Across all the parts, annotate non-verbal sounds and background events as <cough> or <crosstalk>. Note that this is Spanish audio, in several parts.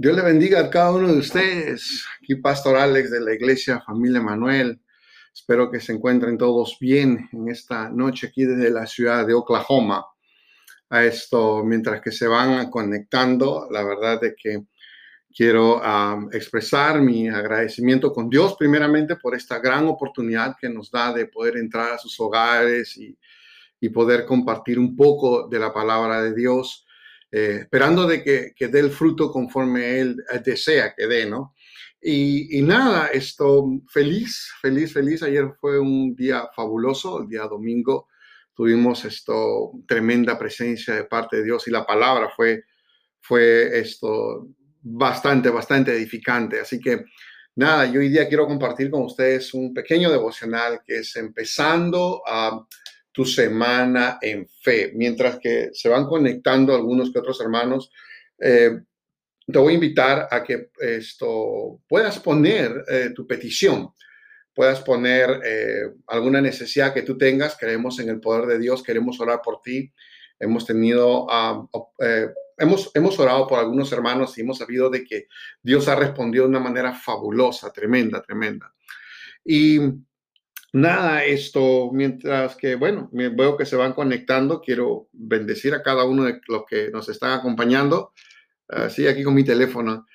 Dios le bendiga a cada uno de ustedes. Aquí Pastor Alex de la Iglesia Familia Manuel. Espero que se encuentren todos bien en esta noche aquí desde la ciudad de Oklahoma. A esto, mientras que se van conectando, la verdad es que quiero expresar mi agradecimiento con Dios primeramente por esta gran oportunidad que nos da de poder entrar a sus hogares y, y poder compartir un poco de la palabra de Dios eh, esperando de que, que, dé el fruto conforme Él eh, desea que dé, ¿no? Y, y, nada, esto, feliz, feliz, feliz. Ayer fue un día fabuloso, el día domingo tuvimos esto, tremenda presencia de parte de Dios y la palabra fue, fue esto, bastante, bastante edificante. Así que nada, yo hoy día quiero compartir con ustedes un pequeño devocional que es empezando a tu semana en fe. Mientras que se van conectando algunos que otros hermanos, eh, te voy a invitar a que esto puedas poner eh, tu petición, puedas poner eh, alguna necesidad que tú tengas. Creemos en el poder de Dios, queremos orar por ti. Hemos tenido, ah, hemos, hemos orado por algunos hermanos y hemos sabido de que Dios ha respondido de una manera fabulosa, tremenda, tremenda. Y Nada, esto, mientras que, bueno, veo que se van conectando, quiero bendecir a cada uno de los que nos están acompañando. Así, aquí con mi teléfono.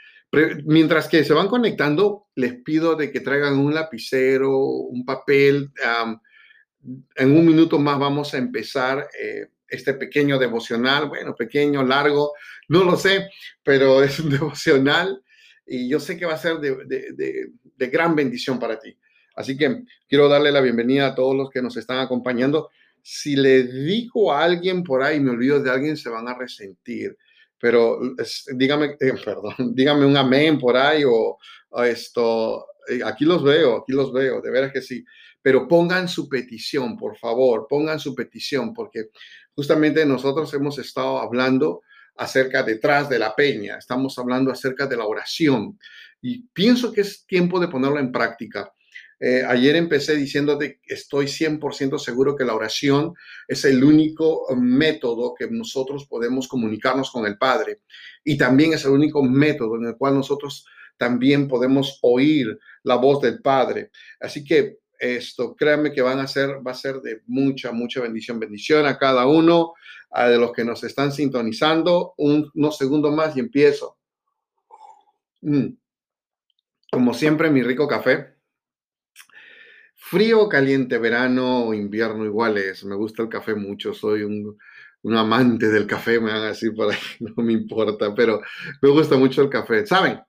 mientras que se van conectando, les pido de que traigan un lapicero, un papel. en un minuto más vamos a empezar eh, este pequeño devocional. Bueno, pequeño, largo, no lo sé, pero <laughs> es un devocional y yo sé que va a ser de gran bendición para ti. Así que quiero darle la bienvenida a todos los que nos están acompañando. Si le digo a alguien por ahí, me olvido de alguien, se van a resentir. Pero dígame, eh, <laughs> perdón, dígame un amén por ahí o, esto. Eh, aquí los veo, aquí los veo, de veras que sí. Pero pongan su petición, por favor, pongan su petición, porque justamente nosotros hemos estado hablando acerca detrás de la peña, estamos hablando acerca de la oración y pienso que es tiempo de ponerlo en práctica. Eh, ayer empecé diciéndote que estoy 100% seguro que la oración es el único método que nosotros podemos comunicarnos con el Padre y también es el único método en el cual nosotros también podemos oír la voz del Padre. Así que esto, créanme que van a ser, va a ser de mucha, mucha bendición. Bendición a cada uno de los que nos están sintonizando. Un, unos segundos más y empiezo. Mm. Como siempre, mi rico café Frío, caliente, verano o invierno iguales. Me gusta el café mucho, soy un, amante del café, me van a decir por ahí, <laughs> no me importa, pero me gusta mucho el café. ¿Saben?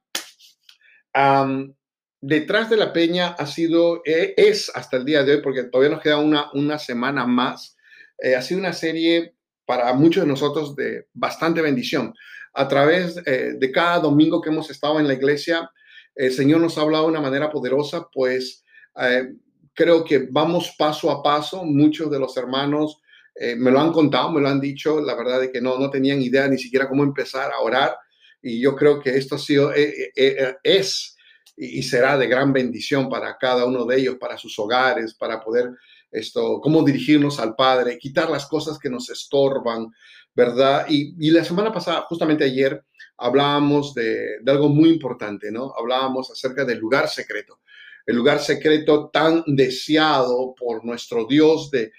detrás de la peña ha sido, e, es hasta el día de hoy, porque todavía nos queda una, una semana más, eh, ha sido una serie para muchos de nosotros de bastante bendición. A través eh, de cada domingo que hemos estado en la iglesia, el Señor nos ha hablado de una manera poderosa, pues eh, creo que vamos paso a paso. Muchos de los hermanos eh, me lo han contado, me lo han dicho, la verdad es que no, no tenían idea ni siquiera cómo empezar a orar. Y yo creo que esto ha sido, eh, eh, es y será de gran bendición para cada uno de ellos, para sus hogares, para poder esto, cómo dirigirnos al Padre, quitar las cosas que nos estorban, ¿verdad? Y, y la semana pasada, justamente ayer, hablábamos de, de, algo muy importante, ¿no? Hablábamos acerca del lugar secreto el lugar secreto tan deseado por nuestro Dios de,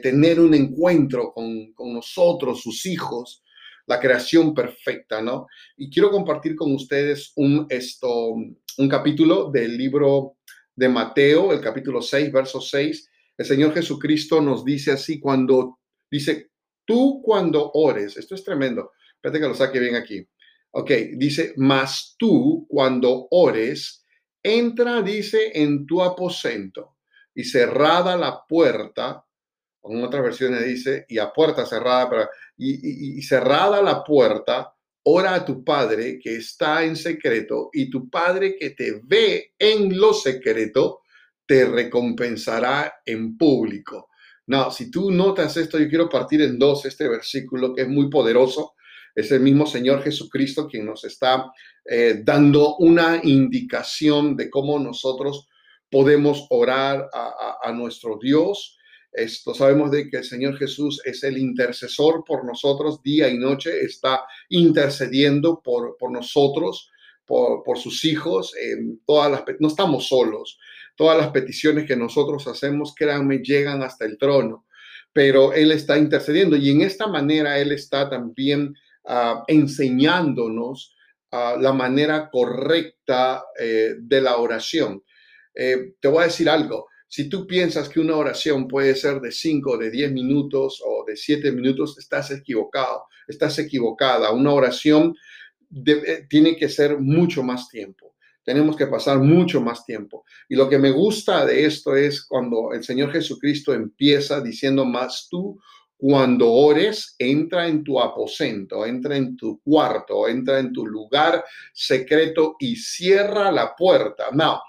tener un encuentro con, nosotros, sus hijos, la creación perfecta, ¿no? Y quiero compartir con ustedes un, esto, un capítulo del libro de Mateo, el capítulo 6, verso 6. El Señor Jesucristo nos dice así cuando dice, tú cuando ores, esto es tremendo, espérate que lo saque bien aquí. Ok, dice, mas tú cuando ores, entra, dice, en tu aposento y cerrada la puerta, en otras versiones dice, y a puerta cerrada, y, cerrada la puerta, ora a tu Padre que está en secreto y tu Padre que te ve en lo secreto, te recompensará en público. No, si tú notas esto, yo quiero partir en dos este versículo que es muy poderoso. Es el mismo Señor Jesucristo quien nos está eh, dando una indicación de cómo nosotros podemos orar a, nuestro Dios. Esto sabemos de que el Señor Jesús es el intercesor por nosotros día y noche, está intercediendo por, por nosotros, por, por sus hijos. En todas las, no estamos solos. Todas las peticiones que nosotros hacemos, créanme, llegan hasta el trono, pero Él está intercediendo y en esta manera Él está también uh, enseñándonos la manera correcta eh, de la oración. Eh, te voy a decir algo. Si tú piensas que una oración puede ser de 5, de 10 minutos o de 7 minutos, estás equivocado, estás equivocada. Una oración eh, tiene que ser mucho más tiempo. Tenemos que pasar mucho más tiempo. Y lo que me gusta de esto es cuando el Señor Jesucristo empieza diciendo más tú cuando ores, entra en tu aposento, entra en tu cuarto, entra en tu lugar secreto y cierra la puerta. No,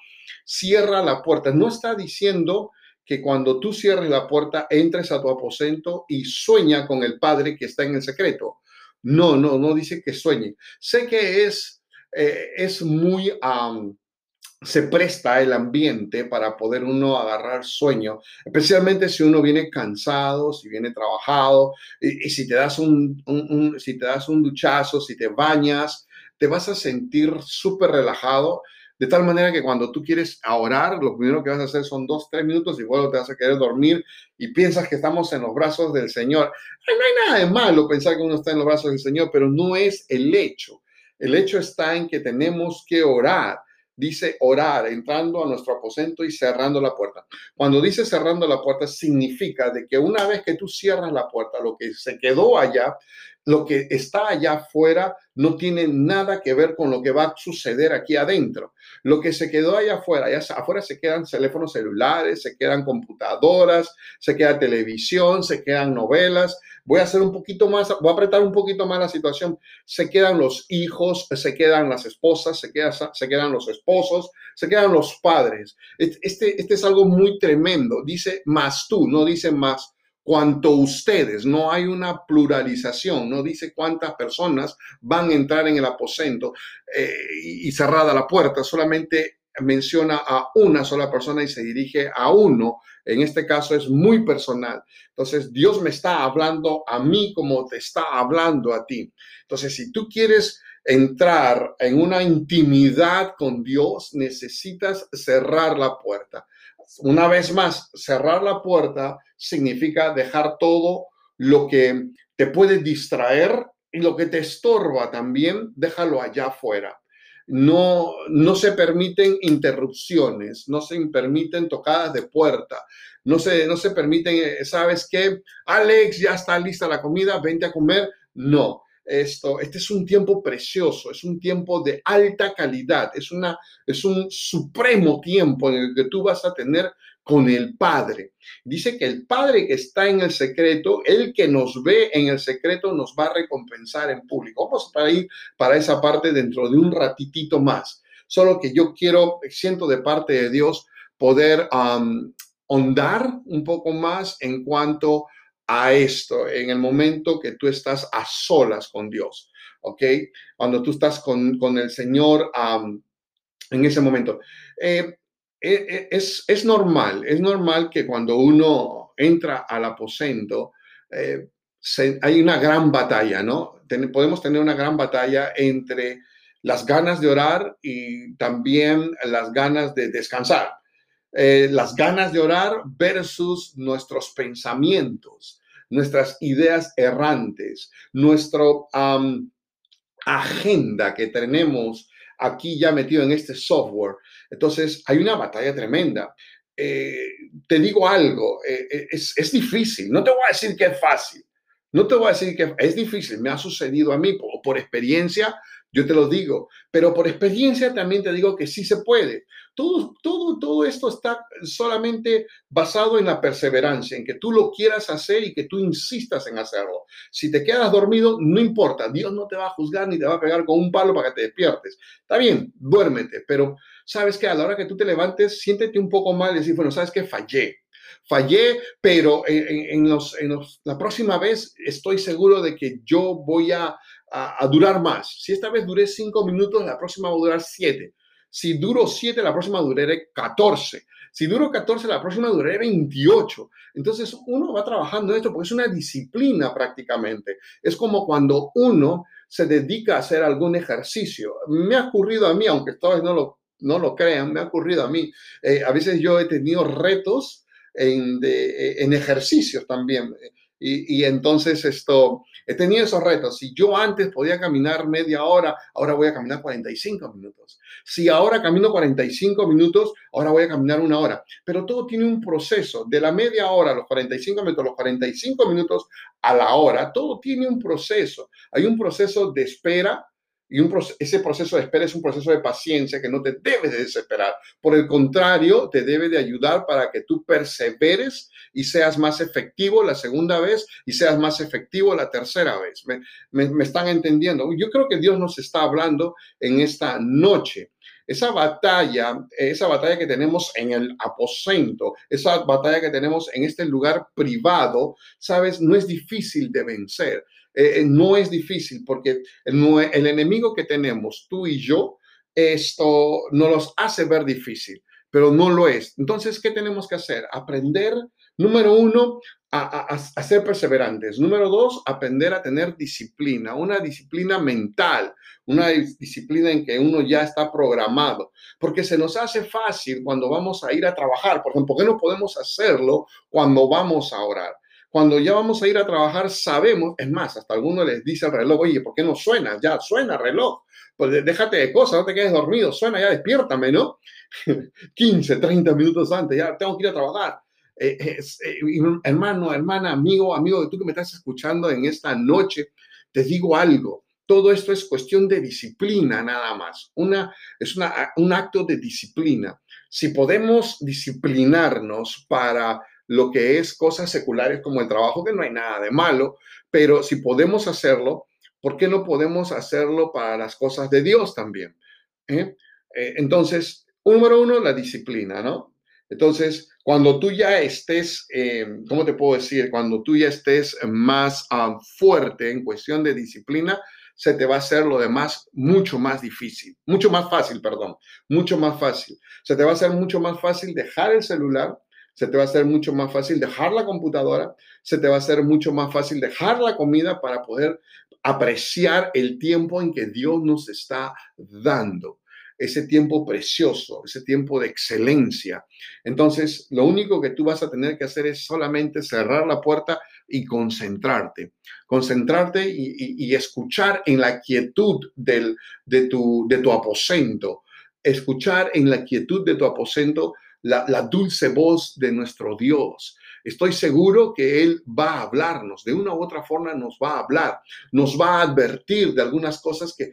cierra la puerta. No está diciendo que cuando tú cierres la puerta, entres a tu aposento y sueña con el Padre que está en el secreto. No, no, no dice que sueñe. Sé que es, eh, es muy... se presta el ambiente para poder uno agarrar sueño, especialmente si uno viene cansado, si viene trabajado, y, si te das un, si te das un duchazo, si te bañas, te vas a sentir súper relajado de tal manera que cuando tú quieres orar, lo primero que vas a hacer son dos, tres minutos y luego te vas a querer dormir y piensas que estamos en los brazos del Señor. No hay nada de malo pensar que uno está en los brazos del Señor, pero no es el hecho. El hecho está en que tenemos que orar. Dice orar, entrando a nuestro aposento y cerrando la puerta. Cuando dice cerrando la puerta, significa de que una vez que tú cierras la puerta, lo que se quedó allá lo que está allá afuera no tiene nada que ver con lo que va a suceder aquí adentro. Lo que se quedó allá afuera, allá afuera se quedan teléfonos celulares, se quedan computadoras, se queda televisión, se quedan novelas. Voy a hacer un poquito más, voy a apretar un poquito más la situación. Se quedan los hijos, se quedan las esposas, se, se quedan los esposos, se quedan los padres. Este, este es algo muy tremendo. Dice más tú, no dice más cuanto ustedes, no hay una pluralización, no dice cuántas personas van a entrar en el aposento eh, y cerrada la puerta, solamente menciona a una sola persona y se dirige a uno. En este caso es muy personal. Entonces, Dios me está hablando a mí como te está hablando a ti. Entonces, si tú quieres entrar en una intimidad con Dios, necesitas cerrar la puerta. Una vez más, cerrar la puerta significa dejar todo lo que te puede distraer y lo que te estorba también, déjalo allá afuera. No, no se permiten interrupciones, no se permiten tocadas de puerta, no se, no se permiten, eh, ¿sabes qué? Alex, ya está lista la comida, vente a comer. No, esto, este es un tiempo precioso, es un tiempo de alta calidad, es, una, es un supremo tiempo en el que tú vas a tener con el Padre. Dice que el Padre que está en el secreto, el que nos ve en el secreto, nos va a recompensar en público. Vamos para ir para esa parte dentro de un ratitito más. Solo que yo quiero, siento de parte de Dios, poder um, ahondar un poco más en cuanto a esto en el momento que tú estás a solas con Dios, ¿ok? Cuando tú estás con, con el Señor en ese momento. Eh, eh, eh, es, es, normal, es normal que cuando uno entra al aposento, hay una gran batalla, ¿no? podemos tener una gran batalla entre las ganas de orar y también las ganas de descansar. Eh, las ganas de orar versus nuestros pensamientos, nuestras ideas errantes, nuestra agenda que tenemos aquí ya metido en este software. Entonces, hay una batalla tremenda. Eh, te digo algo, eh, es, difícil, no te voy a decir que es fácil, no te voy a decir que es difícil, me ha sucedido a mí por experiencia, yo te lo digo, pero por experiencia también te digo que sí se puede. Todo, todo, todo esto está solamente basado en la perseverancia, en que tú lo quieras hacer y que tú insistas en hacerlo. Si te quedas dormido, no importa, Dios no te va a juzgar ni te va a pegar con un palo para que te despiertes. Está bien, duérmete, pero sabes que a la hora que tú te levantes, siéntete un poco mal y decir, bueno, sabes que fallé, fallé, pero en, los, en la próxima vez estoy seguro de que yo voy a, a, durar más. Si esta vez duré cinco minutos, la próxima va a durar siete. Si duro siete, la próxima duraré 14. Si duro 14, la próxima duraré 28. Entonces uno va trabajando esto porque es una disciplina prácticamente. Es como cuando uno se dedica a hacer algún ejercicio. Me ha ocurrido a mí, aunque todos no lo, no lo crean, me ha ocurrido a mí. Eh, a veces yo he tenido retos en, en ejercicios también. Y, entonces esto, he tenido esos retos. Si yo antes podía caminar media hora, ahora voy a caminar 45 minutos. Si ahora camino 45 minutos, ahora voy a caminar una hora. Pero todo tiene un proceso. De la media hora a los 45 minutos, los 45 minutos a la hora, todo tiene un proceso. Hay un proceso de espera, y ese proceso de espera es un proceso de paciencia que no te debe de desesperar. Por el contrario, te debe de ayudar para que tú perseveres y seas más efectivo la segunda vez y seas más efectivo la tercera vez. Me están entendiendo? Yo creo que Dios nos está hablando en esta noche esa batalla, esa batalla que tenemos en el aposento, esa batalla que tenemos en este lugar privado, sabes, no es difícil de vencer. Eh, eh, no es difícil porque el, enemigo que tenemos, tú y yo, esto nos los hace ver difícil, pero no lo es. Entonces, ¿qué tenemos que hacer? Aprender, número uno, a, ser perseverantes. Número dos, aprender a tener disciplina, una disciplina mental, una disciplina en que uno ya está programado, porque se nos hace fácil cuando vamos a ir a trabajar. Por ¿por qué no podemos hacerlo cuando vamos a orar? Cuando ya vamos a ir a trabajar, sabemos, es más, hasta alguno les dice al reloj, oye, ¿por qué no suena? Ya suena reloj. Pues déjate de cosas, no te quedes dormido, suena, ya despiértame, ¿no? <laughs> 15, 30 minutos antes, ya tengo que ir a trabajar. Eh, eh, hermano, hermana, amigo, amigo, tú que me estás escuchando en esta noche, te digo algo. Todo esto es cuestión de disciplina nada más. Una, es una, un acto de disciplina. Si podemos disciplinarnos para lo que es cosas seculares como el trabajo, que no hay nada de malo, pero si podemos hacerlo, ¿por qué no podemos hacerlo para las cosas de Dios también? ¿Eh? Eh, entonces, número uno, la disciplina, ¿no? Entonces, cuando tú ya estés, eh, ¿cómo te puedo decir? Cuando tú ya estés más ah, fuerte en cuestión de disciplina, se te va a hacer lo demás mucho más difícil, mucho más fácil, perdón, mucho más fácil. Se te va a hacer mucho más fácil dejar el celular, se te va a hacer mucho más fácil dejar la computadora, se te va a hacer mucho más fácil dejar la comida para poder apreciar el tiempo en que Dios nos está dando ese tiempo precioso, ese tiempo de excelencia. Entonces, lo único que tú vas a tener que hacer es solamente cerrar la puerta y concentrarte. Concentrarte y, escuchar en la quietud del, de, tu, de tu aposento. Escuchar en la quietud de tu aposento la, dulce voz de nuestro Dios. Estoy seguro que Él va a hablarnos, de una u otra forma nos va a hablar, nos va a advertir de algunas cosas que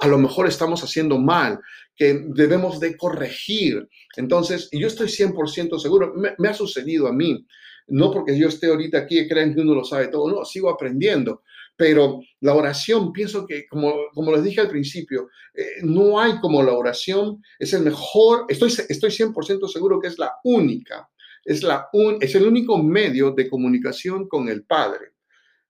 a lo mejor estamos haciendo mal, que debemos de corregir. Entonces, yo estoy 100% seguro, me, ha sucedido a mí, no porque yo esté ahorita aquí creen que uno lo sabe todo, no, sigo aprendiendo, pero la oración, pienso que, como, como les dije al principio, eh, no hay como la oración, es el mejor, estoy, estoy 100% seguro que es la única, es, la un, es el único medio de comunicación con el Padre.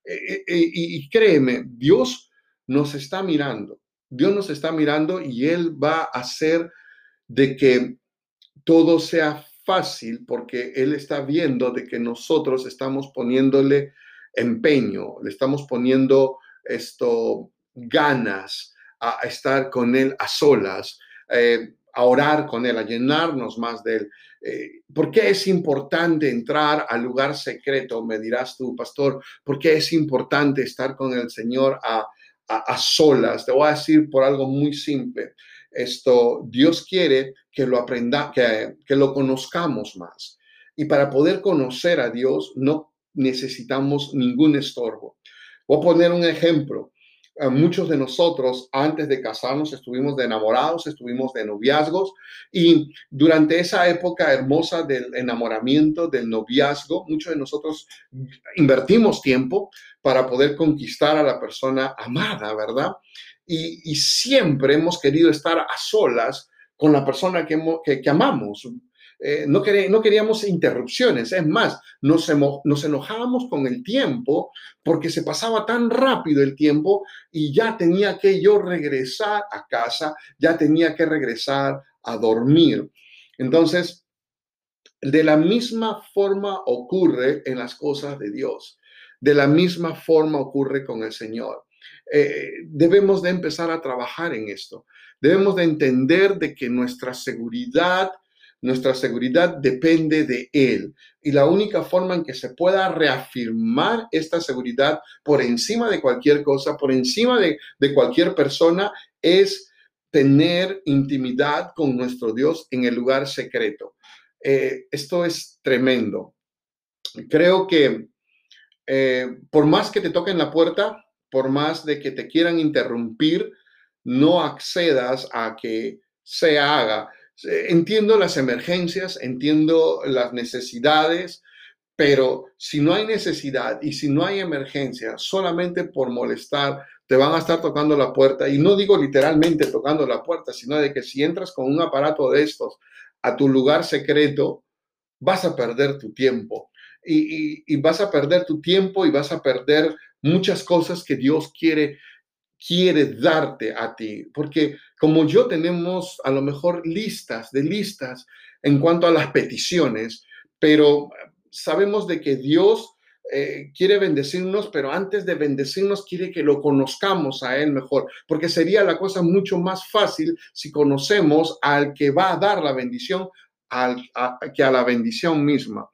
Eh, eh, y créeme, Dios nos está mirando, Dios nos está mirando y Él va a hacer de que todo sea fácil porque Él está viendo de que nosotros estamos poniéndole empeño, le estamos poniendo esto, ganas a estar con Él a solas, eh, a orar con Él, a llenarnos más de Él. Eh, ¿Por qué es importante entrar al lugar secreto? Me dirás tú, pastor, ¿por qué es importante estar con el Señor a, a, solas? Te voy a decir por algo muy simple. Esto, Dios quiere que lo aprenda, que, que lo conozcamos más. Y para poder conocer a Dios, no necesitamos ningún estorbo. Voy a poner un ejemplo. Muchos de nosotros antes de casarnos estuvimos de enamorados, estuvimos de noviazgos y durante esa época hermosa del enamoramiento, del noviazgo, muchos de nosotros invertimos tiempo para poder conquistar a la persona amada, ¿verdad? Y, siempre hemos querido estar a solas con la persona que, que amamos. Eh, no, queríamos interrupciones. Es más, nos, nos enojábamos con el tiempo porque se pasaba tan rápido el tiempo y ya tenía que yo regresar a casa, ya tenía que regresar a dormir. Entonces, de la misma forma ocurre en las cosas de Dios. De la misma forma ocurre con el Señor. Eh, debemos de empezar a trabajar en esto. Debemos de entender de que nuestra seguridad, nuestra seguridad depende de Él. Y la única forma en que se pueda reafirmar esta seguridad por encima de cualquier cosa, por encima de, cualquier persona, es tener intimidad con nuestro Dios en el lugar secreto. Eh, esto es tremendo. Creo que eh, por más que te toquen la puerta, por más de que te quieran interrumpir, no accedas a que se haga. Entiendo las emergencias, entiendo las necesidades, pero si no hay necesidad y si no hay emergencia, solamente por molestar, te van a estar tocando la puerta. Y no digo literalmente tocando la puerta, sino de que si entras con un aparato de estos a tu lugar secreto, vas a perder tu tiempo. Y, vas a perder tu tiempo y vas a perder muchas cosas que Dios quiere quiere darte a ti, porque como yo tenemos a lo mejor listas de listas en cuanto a las peticiones, pero sabemos de que Dios eh, quiere bendecirnos, pero antes de bendecirnos quiere que lo conozcamos a Él mejor, porque sería la cosa mucho más fácil si conocemos al que va a dar la bendición al, que a la bendición misma.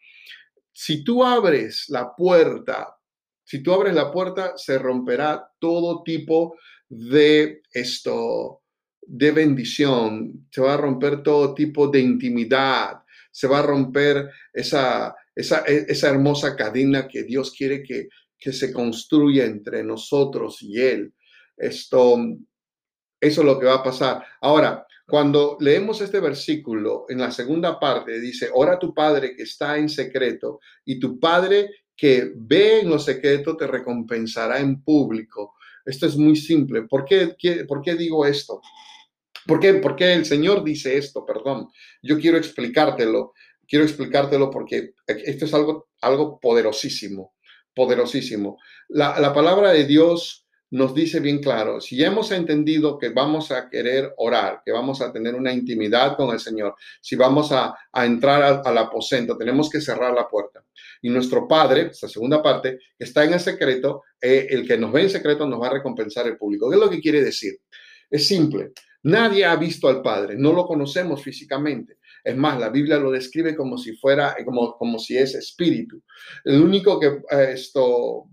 Si tú abres la puerta, si tú abres la puerta, se romperá todo tipo de esto, de bendición, se va a romper todo tipo de intimidad, se va a romper esa, esa, e, esa hermosa cadena que Dios quiere que, que se construya entre nosotros y Él. Esto, eso es lo que va a pasar. Ahora, cuando leemos este versículo en la segunda parte, dice, ora tu Padre que está en secreto y tu Padre que ve en lo secreto te recompensará en público. Esto es muy simple. ¿Por qué, por qué digo esto? ¿Por qué, ¿Por qué el Señor dice esto? Perdón, yo quiero explicártelo quiero explicártelo porque esto es algo, algo poderosísimo, poderosísimo. La, la palabra de Dios nos dice bien claro, si hemos entendido que vamos a querer orar, que vamos a tener una intimidad con el Señor, si vamos a, entrar al, aposento, tenemos que cerrar la puerta. Y nuestro Padre, esta segunda parte, está en el secreto, eh, el que nos ve en secreto nos va a recompensar el público. ¿Qué es lo que quiere decir? Es simple. Nadie ha visto al Padre, no lo conocemos físicamente. Es más, la Biblia lo describe como si fuera, como, como si es espíritu. El único que eh, esto,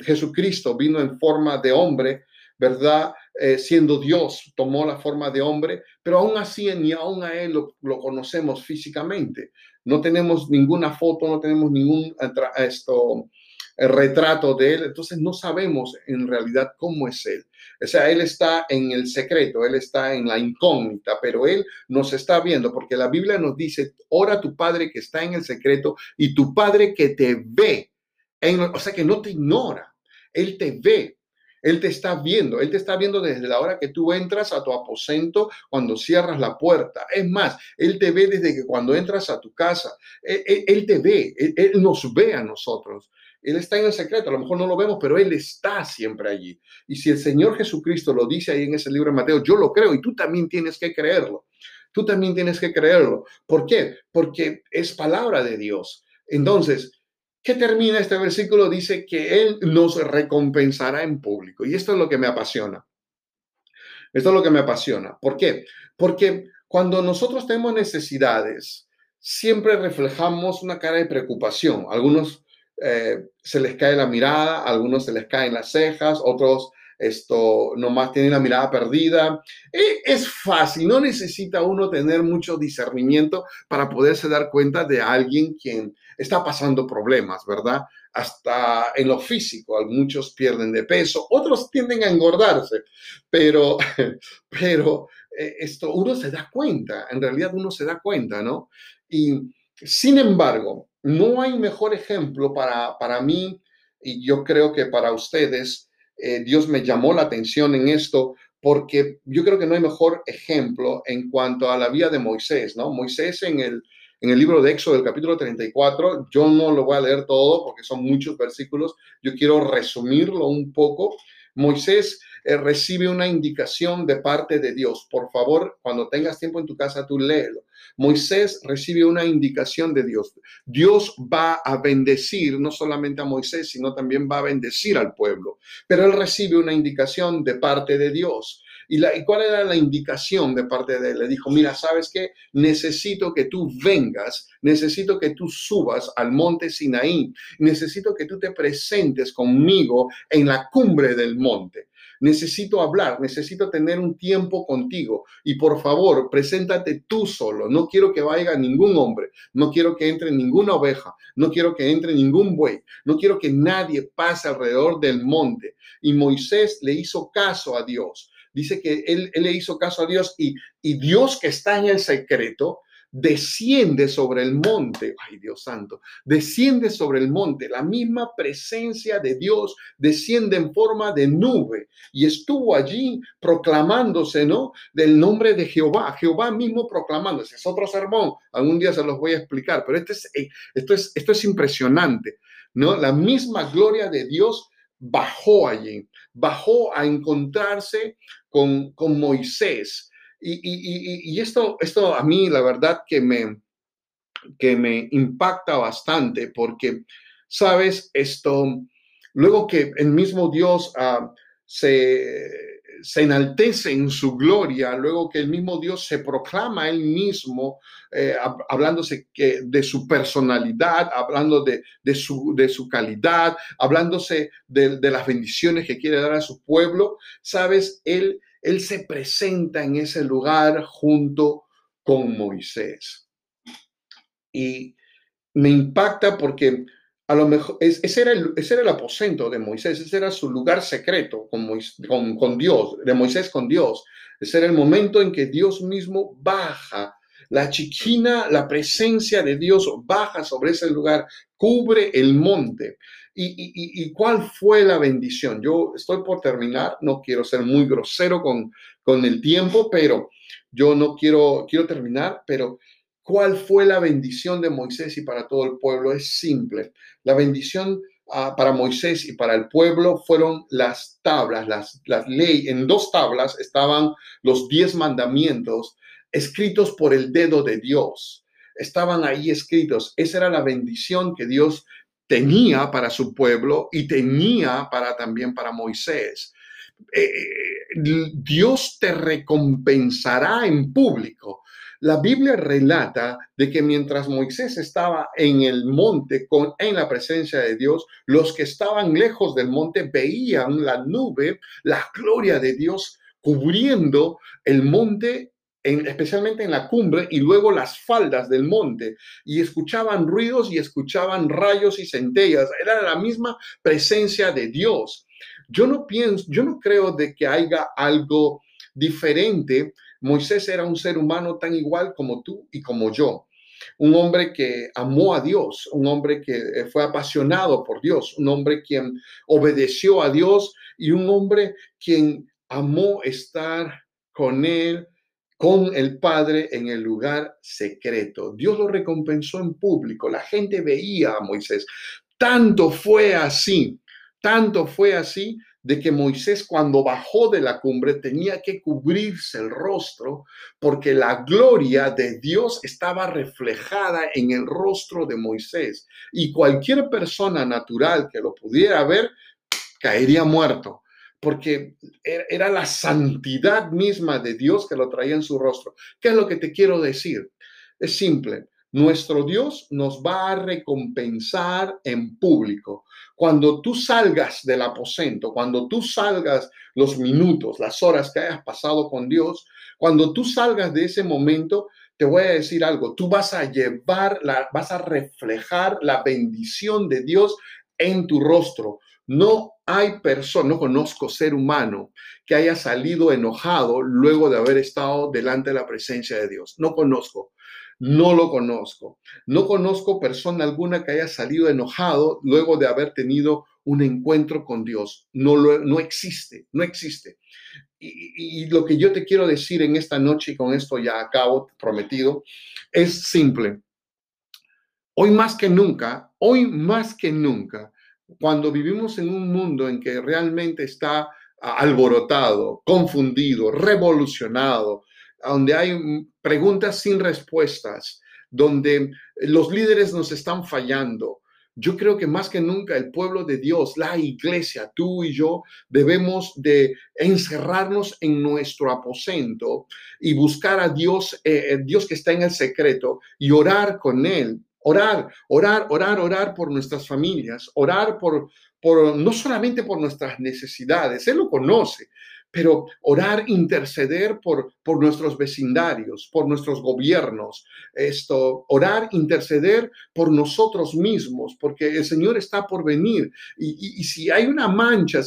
Jesucristo vino en forma de hombre, ¿verdad? Eh, siendo Dios, tomó la forma de hombre, pero aún así ni aún a Él lo, lo, conocemos físicamente. No tenemos ninguna foto, no tenemos ningún esto, el retrato de él, entonces no sabemos en realidad cómo es él. O sea, él está en el secreto, él está en la incógnita, pero él nos está viendo porque la Biblia nos dice, ora tu Padre que está en el secreto y tu Padre que te ve, o sea, que no te ignora, él te ve. Él te está viendo, Él te está viendo desde la hora que tú entras a tu aposento, cuando cierras la puerta. Es más, Él te ve desde que cuando entras a tu casa, Él, te ve, él, nos ve a nosotros. Él está en el secreto, a lo mejor no lo vemos, pero Él está siempre allí. Y si el Señor Jesucristo lo dice ahí en ese libro de Mateo, yo lo creo y tú también tienes que creerlo. Tú también tienes que creerlo. ¿Por qué? Porque es palabra de Dios. Entonces, ¿qué termina este versículo? Dice que Él nos recompensará en público. Y esto es lo que me apasiona. Esto es lo que me apasiona. ¿Por qué? Porque cuando nosotros tenemos necesidades, siempre reflejamos una cara de preocupación. Algunos eh, se les cae la mirada, algunos se les caen las cejas, otros esto nomás tienen la mirada perdida. E, es fácil, no necesita uno tener mucho discernimiento para poderse dar cuenta de alguien quien está pasando problemas, ¿verdad? Hasta en lo físico, muchos pierden de peso, otros tienden a engordarse, pero, <laughs> pero eh, esto uno se da cuenta, en realidad uno se da cuenta, ¿no? Y sin embargo, no hay mejor ejemplo para, para mí y yo creo que para ustedes. Eh, Dios me llamó la atención en esto porque yo creo que no hay mejor ejemplo en cuanto a la vida de Moisés, ¿no? Moisés en el, en el libro de Éxodo del capítulo 34, yo no lo voy a leer todo porque son muchos versículos, yo quiero resumirlo un poco. Moisés eh, recibe una indicación de parte de Dios. Por favor, cuando tengas tiempo en tu casa, tú léelo. Moisés recibe una indicación de Dios. Dios va a bendecir no solamente a Moisés, sino también va a bendecir al pueblo. Pero él recibe una indicación de parte de Dios. ¿Y, la, ¿Y cuál era la indicación de parte de él? Le dijo, mira, ¿sabes qué? Necesito que tú vengas, necesito que tú subas al monte Sinaí, necesito que tú te presentes conmigo en la cumbre del monte. Necesito hablar, necesito tener un tiempo contigo. Y por favor, preséntate tú solo. No quiero que vaya ningún hombre, no quiero que entre ninguna oveja, no quiero que entre ningún buey, no quiero que nadie pase alrededor del monte. Y Moisés le hizo caso a Dios. Dice que él, le hizo caso a Dios y, y Dios que está en el secreto, desciende sobre el monte, ay Dios santo, desciende sobre el monte, la misma presencia de Dios desciende en forma de nube y estuvo allí proclamándose, ¿no? Del nombre de Jehová, Jehová mismo proclamándose, es otro sermón, algún día se los voy a explicar, pero este es, eh, esto, es, esto es impresionante, ¿no? La misma gloria de Dios bajó allí, bajó a encontrarse con, con Moisés. Y, esto, esto a mí, la verdad, que me, que me impacta bastante porque, sabes, esto, luego que el mismo Dios uh, se se enaltece en su gloria, luego que el mismo Dios se proclama a él mismo, eh, hablándose que, de su personalidad, hablando de, su, de su calidad, hablándose de, las bendiciones que quiere dar a su pueblo, sabes, él, él se presenta en ese lugar junto con Moisés. Y me impacta porque a lo mejor ese, era el, ese era el aposento de Moisés, ese era su lugar secreto con, con, con, Dios, de Moisés con Dios. Ese era el momento en que Dios mismo baja, la chiquina, la presencia de Dios baja sobre ese lugar, cubre el monte. ¿Y, y, y cuál fue la bendición? Yo estoy por terminar, no quiero ser muy grosero con, con el tiempo, pero yo no quiero, quiero terminar, pero ¿Cuál fue la bendición de Moisés y para todo el pueblo? Es simple. La bendición ah, para Moisés y para el pueblo fueron las tablas, las, las leyes. En dos tablas estaban los diez mandamientos escritos por el dedo de Dios. Estaban ahí escritos. Esa era la bendición que Dios tenía para su pueblo y tenía para también para Moisés. Eh, eh, Dios te recompensará en público. La Biblia relata de que mientras Moisés estaba en el monte con, en la presencia de Dios, los que estaban lejos del monte veían la nube, la gloria de Dios cubriendo el monte especialmente en la cumbre y luego las faldas del monte, y escuchaban ruidos y escuchaban rayos y centellas. Era la misma presencia de Dios. Yo no pienso, yo no creo de que haya algo diferente Moisés era un ser humano tan igual como tú y como yo. Un hombre que amó a Dios, un hombre que eh, fue apasionado por Dios, un hombre quien obedeció a Dios y un hombre quien amó estar con él, con el Padre en el lugar secreto. Dios lo recompensó en público, la gente veía a Moisés. Tanto fue así, tanto fue así de que Moisés cuando bajó de la cumbre tenía que cubrirse el rostro porque la gloria de Dios estaba reflejada en el rostro de Moisés y cualquier persona natural que lo pudiera ver caería muerto porque era la santidad misma de Dios que lo traía en su rostro. ¿Qué es lo que te quiero decir? Es simple. Nuestro Dios nos va a recompensar en público. Cuando tú salgas del aposento, cuando tú salgas los minutos, las horas que hayas pasado con Dios, cuando tú salgas de ese momento, te voy a decir algo, tú vas a llevar, vas a reflejar la bendición de Dios en tu rostro. No hay persona, no conozco ser humano que haya salido enojado luego de haber estado delante de la presencia de Dios. No conozco. No lo conozco. No conozco persona alguna que haya salido enojado luego de haber tenido un encuentro con Dios. No, lo, no existe, no existe. Y, y, lo que yo te quiero decir en esta noche, y con esto ya acabo, prometido, es simple. Hoy más que nunca, hoy más que nunca, cuando vivimos en un mundo en que realmente está alborotado, confundido, revolucionado, donde hay preguntas sin respuestas, donde los líderes nos están fallando, yo creo que más que nunca el pueblo de Dios, la iglesia, tú y yo, debemos de encerrarnos en nuestro aposento y buscar a Dios, eh, eh, Dios que está en el secreto y orar con Él. Orar, orar, orar, orar por nuestras familias, orar por, por no solamente por nuestras necesidades, Él lo conoce, pero orar, interceder por, por nuestros vecindarios, por nuestros gobiernos, esto, orar, interceder por nosotros mismos, porque el Señor está por venir. Y, si hay una mancha,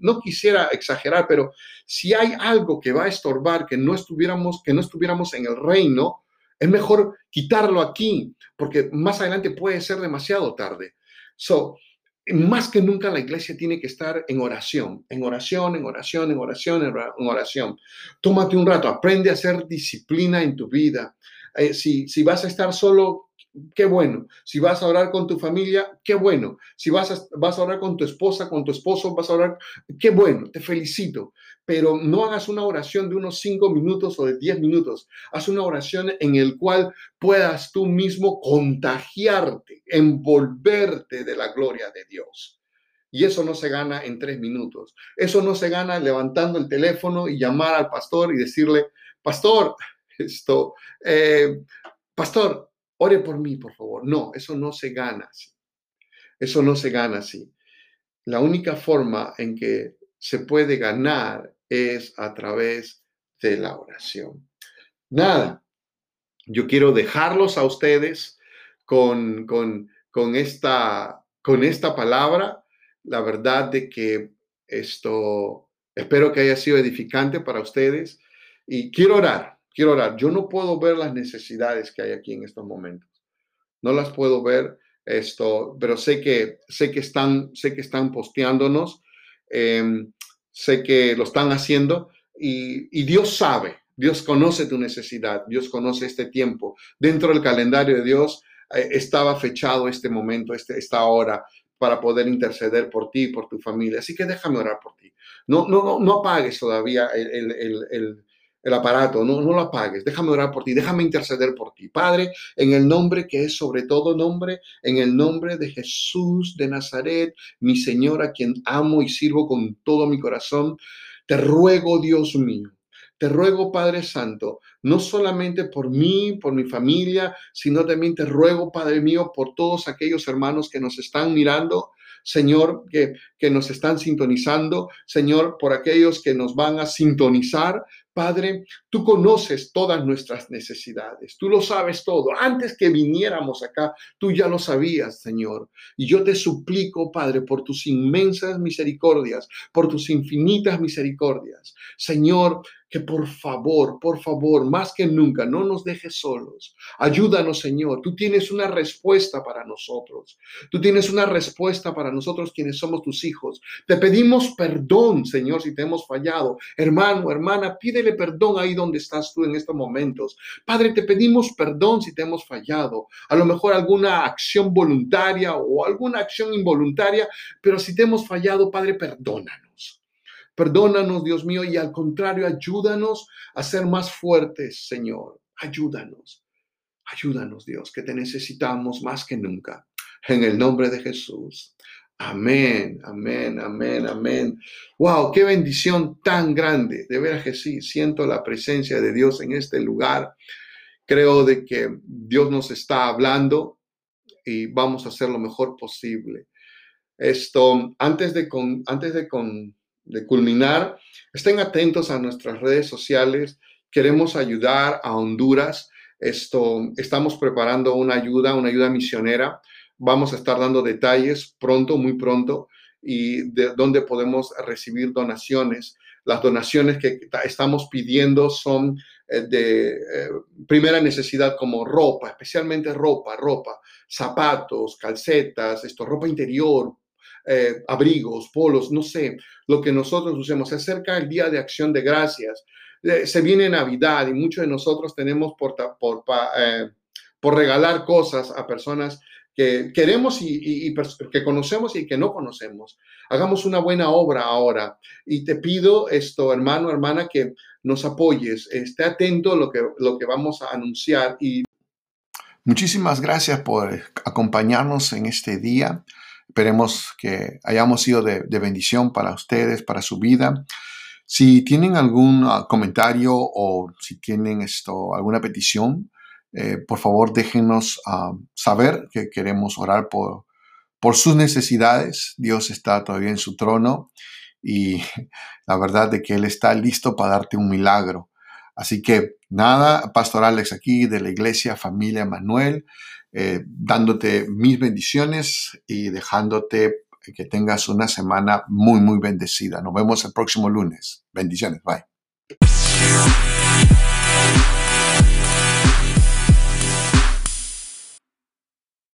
no quisiera exagerar, pero si hay algo que va a estorbar que no estuviéramos, que no estuviéramos en el reino, es mejor quitarlo aquí, porque más adelante puede ser demasiado tarde. So, más que nunca la iglesia tiene que estar en oración, en oración, en oración, en oración, en oración. Tómate un rato, aprende a hacer disciplina en tu vida. Eh, si, si vas a estar solo, qué bueno. Si vas a orar con tu familia, qué bueno. Si vas a, vas a orar con tu esposa, con tu esposo, vas a orar, qué bueno, te felicito. Pero no hagas una oración de unos cinco minutos o de diez minutos. Haz una oración en el cual puedas tú mismo contagiarte, envolverte de la gloria de Dios. Y eso no se gana en tres minutos. Eso no se gana levantando el teléfono y llamar al pastor y decirle, pastor, esto, eh, pastor, ore por mí, por favor. No, eso no se gana así. Eso no se gana así. La única forma en que se puede ganar es a través de la oración. Nada, yo quiero dejarlos a ustedes con, con, con, esta, con esta palabra. La verdad de que esto espero que haya sido edificante para ustedes y quiero orar quiero orar. Yo no puedo ver las necesidades que hay aquí en estos momentos. No las puedo ver esto, pero sé que sé que están sé que están posteándonos, em, sé que lo están haciendo y, Dios sabe, Dios conoce tu necesidad, Dios conoce este tiempo. Dentro del calendario de Dios eh, estaba fechado este momento, este, esta hora para poder interceder por ti y por tu familia. Así que déjame orar por ti. No, no, no, no apagues todavía el, el, el, el aparato, no, no lo apagues, déjame orar por ti, déjame interceder por ti. Padre, en el nombre que es sobre todo nombre, en el nombre de Jesús de Nazaret, mi Señor, a quien amo y sirvo con todo mi corazón, te ruego, Dios mío, te ruego, Padre Santo, no solamente por mí, por mi familia, sino también te ruego, Padre mío, por todos aquellos hermanos que nos están mirando, Señor, que, que nos están sintonizando, Señor, por aquellos que nos van a sintonizar, Padre, tú conoces todas nuestras necesidades, tú lo sabes todo. Antes que viniéramos acá, tú ya lo sabías, Señor. Y yo te suplico, Padre, por tus inmensas misericordias, por tus infinitas misericordias. Señor, que por favor, por favor, más que nunca, no nos dejes solos. Ayúdanos, Señor. Tú tienes una respuesta para nosotros. Tú tienes una respuesta para nosotros quienes somos tus hijos. Te pedimos perdón, Señor, si te hemos fallado. Hermano, hermana, pídele perdón ahí donde estás tú en estos momentos. Padre, te pedimos perdón si te hemos fallado. A lo mejor alguna acción voluntaria o alguna acción involuntaria, pero si te hemos fallado, Padre, perdónanos. Perdónanos, Dios mío, y al contrario, ayúdanos a ser más fuertes, Señor. Ayúdanos. Ayúdanos, Dios, que te necesitamos más que nunca. En el nombre de Jesús. Amén, amén, amén, amén. Wow, qué bendición tan grande. De veras que sí, siento la presencia de Dios en este lugar. Creo de que Dios nos está hablando y vamos a hacer lo mejor posible. Esto, antes de, con, antes de, con, de culminar, estén atentos a nuestras redes sociales. Queremos ayudar a Honduras. Esto, estamos preparando una ayuda, una ayuda misionera. Vamos a estar dando detalles pronto, muy pronto, y de dónde podemos recibir donaciones. Las donaciones que estamos pidiendo son eh, de eh, primera necesidad como ropa, especialmente ropa, ropa, zapatos, calcetas, esto, ropa interior, eh, abrigos, polos, no sé, lo que nosotros usemos. Se acerca el Día de Acción de Gracias. Eh, se viene Navidad y muchos de nosotros tenemos por, por, eh, por regalar cosas a personas que queremos y, que conocemos y que no conocemos. Hagamos una buena obra ahora. Y te pido esto, hermano, hermana, que nos apoyes. Esté atento a lo que, lo que vamos a anunciar. Y muchísimas gracias por acompañarnos en este día. Esperemos que hayamos sido de, bendición para ustedes, para su vida. Si tienen algún ah, comentario o si tienen esto, alguna petición, eh, por favor déjenos ah, saber que queremos orar por, por sus necesidades. Dios está todavía en su trono y <laughs> la verdad de que Él está listo para darte un milagro. Así que nada, Pastor Alex aquí de la Iglesia Familia Manuel, eh, dándote mis bendiciones y dejándote que tengas una semana muy, muy bendecida. Nos vemos el próximo lunes. Bendiciones. Bye.